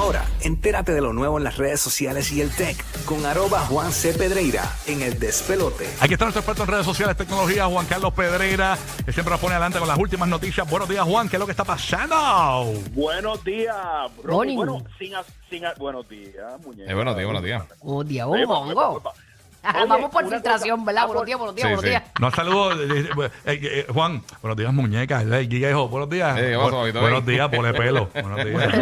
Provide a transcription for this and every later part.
Ahora, entérate de lo nuevo en las redes sociales y el tech con arroba Juan C. Pedreira en el despelote. Aquí está nuestro experto en redes sociales, tecnología, Juan Carlos Pedreira, que siempre nos pone adelante con las últimas noticias. Buenos días, Juan, ¿qué es lo que está pasando? Buenos días, bro. Bueno, sin, a- sin a- buenos días, muñeca. Eh, buenos días, buenos días. Oh, Dios, Ajá, Oye, Vamos por filtración, ¿verdad? ah, Buenos días, buenos días, buenos días. Nos saludos, eh, eh, eh, Juan. Buenos días, muñeca. Giga dijo, buenos días. Eh, ¿qué pasó, Bu- Vito? buenos días, pone pelo. Buenos días.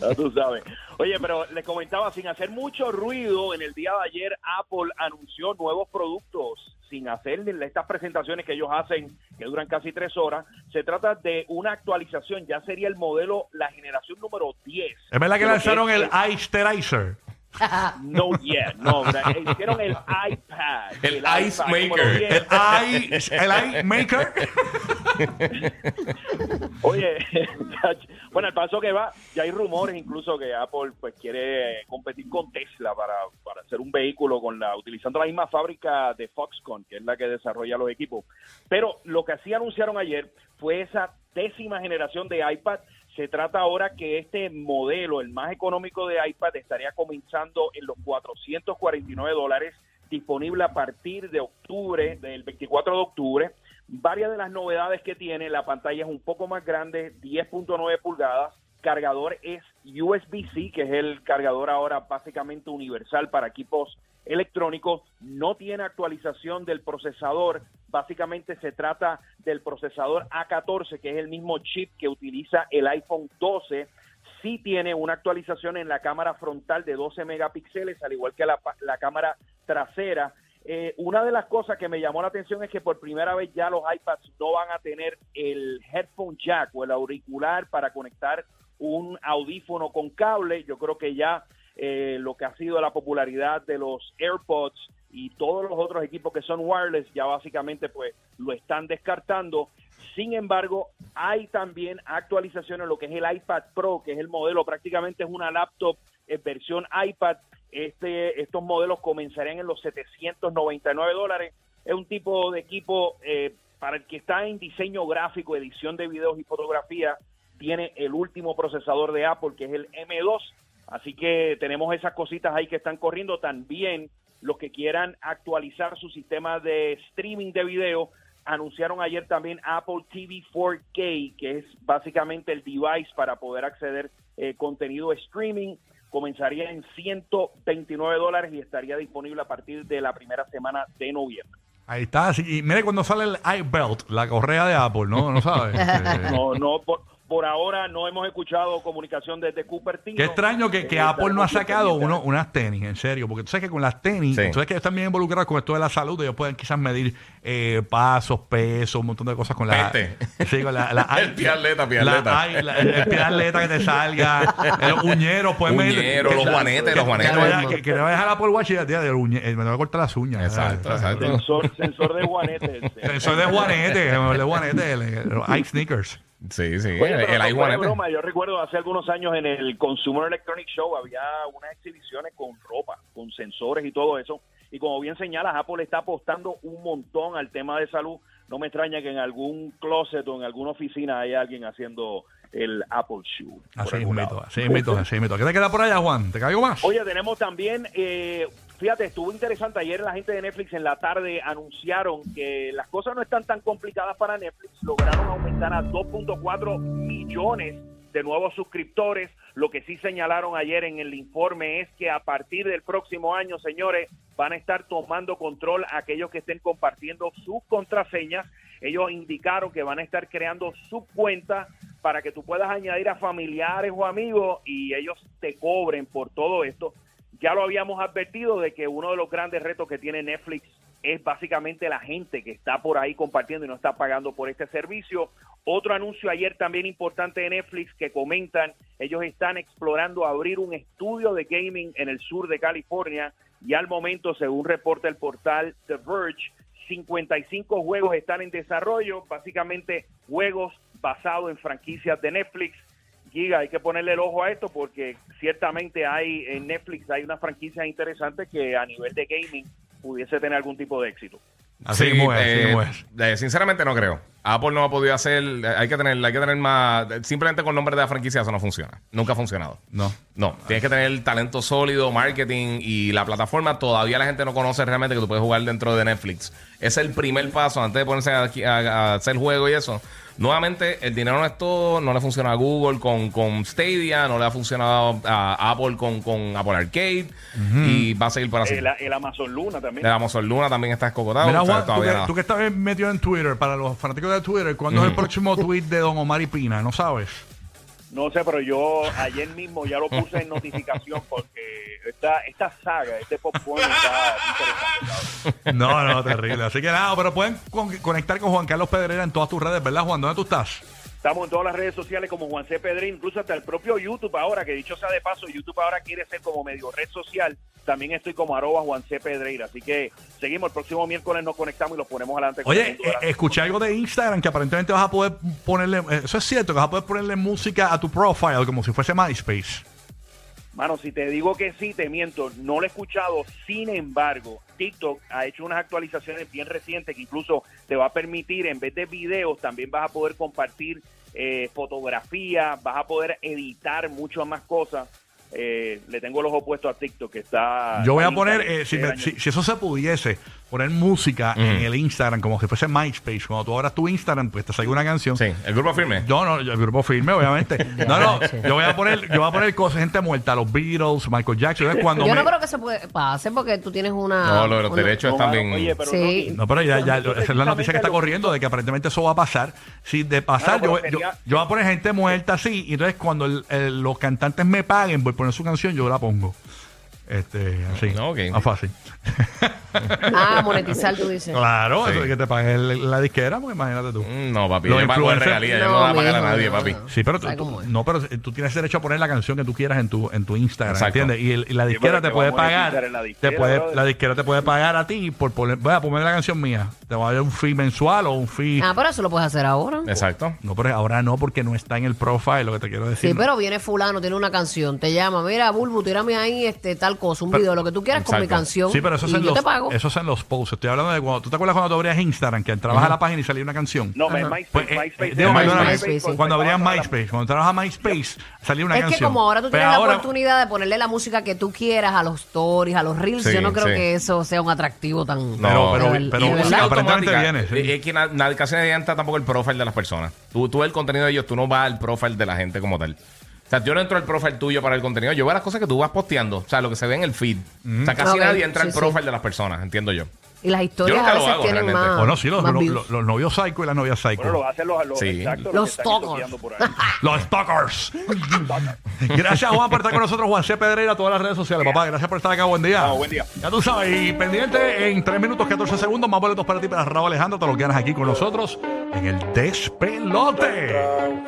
Ya tú sabes. Oye, pero les comentaba, sin hacer mucho ruido, en el día de ayer Apple anunció nuevos productos sin hacer estas presentaciones que ellos hacen, que duran casi tres horas. Se trata de una actualización, ya sería el modelo, la generación número 10. es verdad que lanzaron es el Isterizer. No yet, no, hicieron el iPad. El Ice Maker. 10. El i, el i Maker. Oye, bueno, al paso que va, ya hay rumores incluso que Apple pues quiere competir con Tesla para, para hacer un vehículo con la utilizando la misma fábrica de Foxconn, que es la que desarrolla los equipos. Pero lo que sí anunciaron ayer fue esa décima generación de iPad. Se trata ahora que este modelo, el más económico de iPad, estaría comenzando en los 449 dólares, disponible a partir de octubre, del 24 de octubre. Varias de las novedades que tiene, la pantalla es un poco más grande, 10.9 pulgadas, cargador es USB-C, que es el cargador ahora básicamente universal para equipos electrónicos, no tiene actualización del procesador, básicamente se trata del procesador A14, que es el mismo chip que utiliza el iPhone 12, sí tiene una actualización en la cámara frontal de 12 megapíxeles, al igual que la, la cámara trasera. Eh, una de las cosas que me llamó la atención es que por primera vez ya los iPads no van a tener el headphone jack o el auricular para conectar un audífono con cable. Yo creo que ya eh, lo que ha sido la popularidad de los AirPods y todos los otros equipos que son wireless ya básicamente pues lo están descartando. Sin embargo, hay también actualizaciones en lo que es el iPad Pro, que es el modelo, prácticamente es una laptop en versión iPad. Este, estos modelos comenzarían en los 799 dólares. Es un tipo de equipo eh, para el que está en diseño gráfico, edición de videos y fotografía. Tiene el último procesador de Apple, que es el M2. Así que tenemos esas cositas ahí que están corriendo. También los que quieran actualizar su sistema de streaming de video, anunciaron ayer también Apple TV 4K, que es básicamente el device para poder acceder eh, contenido streaming. Comenzaría en 129 dólares y estaría disponible a partir de la primera semana de noviembre. Ahí está. Y mire cuando sale el iBelt, la correa de Apple, ¿no? ¿No sabes? Eh, No, no, por, por ahora no hemos escuchado comunicación desde Cupertino. Qué extraño que, que Eh, Apple no ha sacado uno, unas tenis, en serio, porque tú sabes que con las tenis, Sí. tú sabes que ellos están bien involucrados con esto de la salud, ellos pueden quizás medir eh, pasos, pesos, un montón de cosas con la... Peste. Sí, con la... la El pie atleta, pie la- atleta. ay, la- el, atleta que te salga, los uñeros, pueden medir... Uñero, los que- los que vaya- Que, que te vayas a la Apple Watch y tía, del uñe- eh, me voy a cortar las uñas. Exacto, ¿sabes? exacto. Sensor, sensor de guanetes. Eso es de Juanete, el de los Ike Sneakers. Sí, sí. Oye, el el no broma, yo recuerdo hace algunos años en el Consumer Electronic Show había unas exhibiciones con ropa, con sensores y todo eso. Y como bien señalas, Apple está apostando un montón al tema de salud. No me extraña que en algún closet o en alguna oficina haya alguien haciendo el Apple Shoe. Así es, mito, así es, mito, así es, mito. ¿Qué te queda por allá, Juan? ¿Te caigo más? Oye, tenemos también, eh, fíjate, estuvo interesante. Ayer la gente de Netflix en la tarde anunciaron que las cosas no están tan complicadas para Netflix. Lograron aumentar a 2.4 millones de nuevos suscriptores. Lo que sí señalaron ayer en el informe es que a partir del próximo año, señores, van a estar tomando control aquellos que estén compartiendo sus contraseñas. Ellos indicaron que van a estar creando su cuenta para que tú puedas añadir a familiares o amigos y ellos te cobren por todo esto. Ya lo habíamos advertido de que uno de los grandes retos que tiene Netflix es básicamente la gente que está por ahí compartiendo y no está pagando por este servicio. Otro anuncio ayer también importante de Netflix que comentan, ellos están explorando abrir un estudio de gaming en el sur de California y al momento, según reporta el portal The Verge, 55 juegos están en desarrollo, básicamente juegos basados en franquicias de Netflix. Giga, hay que ponerle el ojo a esto porque ciertamente hay en Netflix hay una franquicia interesante que a nivel de gaming pudiese tener algún tipo de éxito. Así Sí, así eh, eh, sinceramente no creo. Apple no ha podido hacer. Hay que tener, hay que tener más. Simplemente con nombre de la franquicia eso no funciona. Nunca ha funcionado. No. No, tienes que tener talento sólido, marketing y la plataforma. Todavía la gente no conoce realmente que tú puedes jugar dentro de Netflix. Es el primer paso antes de ponerse aquí a, a hacer juego y eso. Nuevamente, el dinero no es todo. No le funciona a Google con, con Stadia, no le ha funcionado a Apple con, con Apple Arcade y va a seguir por así. El, el Amazon Luna también. De la Amazon Luna también está escogotado. Mira, o sea, Juan, tú todavía que, tú que estás metido en Twitter, para los fanáticos de Twitter, ¿cuándo es el próximo tweet de Don Omar y Pina? ¿No sabes? No sé, pero yo ayer mismo ya lo puse en notificación porque esta, esta saga, este popcorn está interesante. No, no, terrible. Así que nada, pero pueden con- conectar con Juan Carlos Pedrera en todas tus redes, ¿verdad, Juan? ¿Dónde tú estás? Estamos en todas las redes sociales como Juan C. Pedrín, incluso hasta el propio YouTube ahora, que dicho sea de paso, YouTube ahora quiere ser como medio red social. También estoy como arroba Juan C. Pedreira. Así que seguimos, el próximo miércoles nos conectamos y los ponemos adelante. Oye, eh, escuché algo de Instagram que aparentemente vas a poder ponerle, eh, eso es cierto, que vas a poder ponerle música a tu profile como si fuese MySpace. Mano, si te digo que sí, te miento. No lo he escuchado. Sin embargo, TikTok ha hecho unas actualizaciones bien recientes que incluso te va a permitir, en vez de videos, también vas a poder compartir eh, fotografía, vas a poder editar muchas más cosas. Eh, le tengo los opuestos a TikTok, que está... Yo voy a poner, eh, si, me- si eso se pudiese, poner música en el Instagram como si fuese MySpace. Cuando tú abras tu Instagram, pues te salga una canción. Sí, el grupo firme. Yo no, yo- el grupo firme, obviamente. No, no, yo voy a poner, yo voy a poner cosas, gente muerta, los Beatles, Michael Jackson. Cuando Yo me- no creo que se puede, pase porque tú tienes una. No, los una- derechos No, están bien. oye, pero Sí. no- pero ya, ya, esa es la noticia que está corriendo de que aparentemente eso va a pasar. Si de pasar, Claro, yo, yo, sería- yo voy a poner gente muerta así, y entonces cuando el- el- los cantantes me paguen, voy a poner su canción, yo la pongo. Este, así. No, ok. Más fácil. Ah, monetizar, tú dices. Claro, Sí. eso de que te paguen el- la disquera, pues imagínate tú. Mm, No, papi. Los Yo pago de influencers- regalía. Yo no voy a pagar a mijo, nadie, no, papi. no. Sí, pero tú, no, pero tú tienes derecho a poner la canción que tú quieras en tu en tu Instagram, Exacto. ¿entiendes? Y, el- y la disquera pero te puede pagar, en la te disquera, puede, brother. la disquera te puede pagar a ti por poner, voy a poner la canción mía, te va a dar un fee mensual o un fee. Ah, pero eso lo puedes hacer ahora. Exacto. No, pero ahora no, porque no está en el profile, lo que te quiero decir. Sí, pero viene fulano, tiene una canción, te llama, mira, Bulbu, tírame ahí este tal cosa, un Pero- video, lo que tú quieras con mi Exacto. canción. Sí, pero eso es, y en yo los, te pago. eso es en los posts. Estoy hablando de cuando. ¿Tú te acuerdas cuando tú abrías Instagram? Que entrabas a la página y salía una canción. No, Ajá. MySpace, Pues, eh, MySpace, eh, digo, MySpace, perdóname, MySpace, sí. cuando abrías MySpace, cuando entrabas a MySpace, salía una es canción. que como ahora tú Pero tienes ahora- la oportunidad de ponerle la música que tú quieras a los stories, a los reels, Sí, yo no creo sí. que eso sea un atractivo tan... Pero- pero- de- pero de verdad. Automática. viene, sí. Eh, Es que na- nadie, casi nadie entra tampoco el profile de las personas. Tú, tú ves el contenido de ellos, tú no vas al profile de la gente como tal. O sea, yo no entro al profile tuyo para el contenido. Yo veo las cosas que tú vas posteando. O sea, lo que se ve en el feed. O sea, casi nadie entra sí, al sí. profile de las personas, entiendo yo. Y las historias a lo veces hago, tienen realmente. más... O no, sí, los, más los- views. los- los novios psycho y las novias psycho. Bueno, lo hacen los, los, Sí. exacto, Los que están stalkers. estoqueando por ahí. Los stalkers. Gracias, Juan, por estar con nosotros. Juan C. Pedreira, todas las redes sociales. Papá, gracias por estar acá. Buen día. Vamos, buen día. Ya tú sabes, y pendiente en 3 minutos 14 segundos, más boletos para ti, para Raúl Alejandro. Te los ganas aquí con nosotros en el despelote.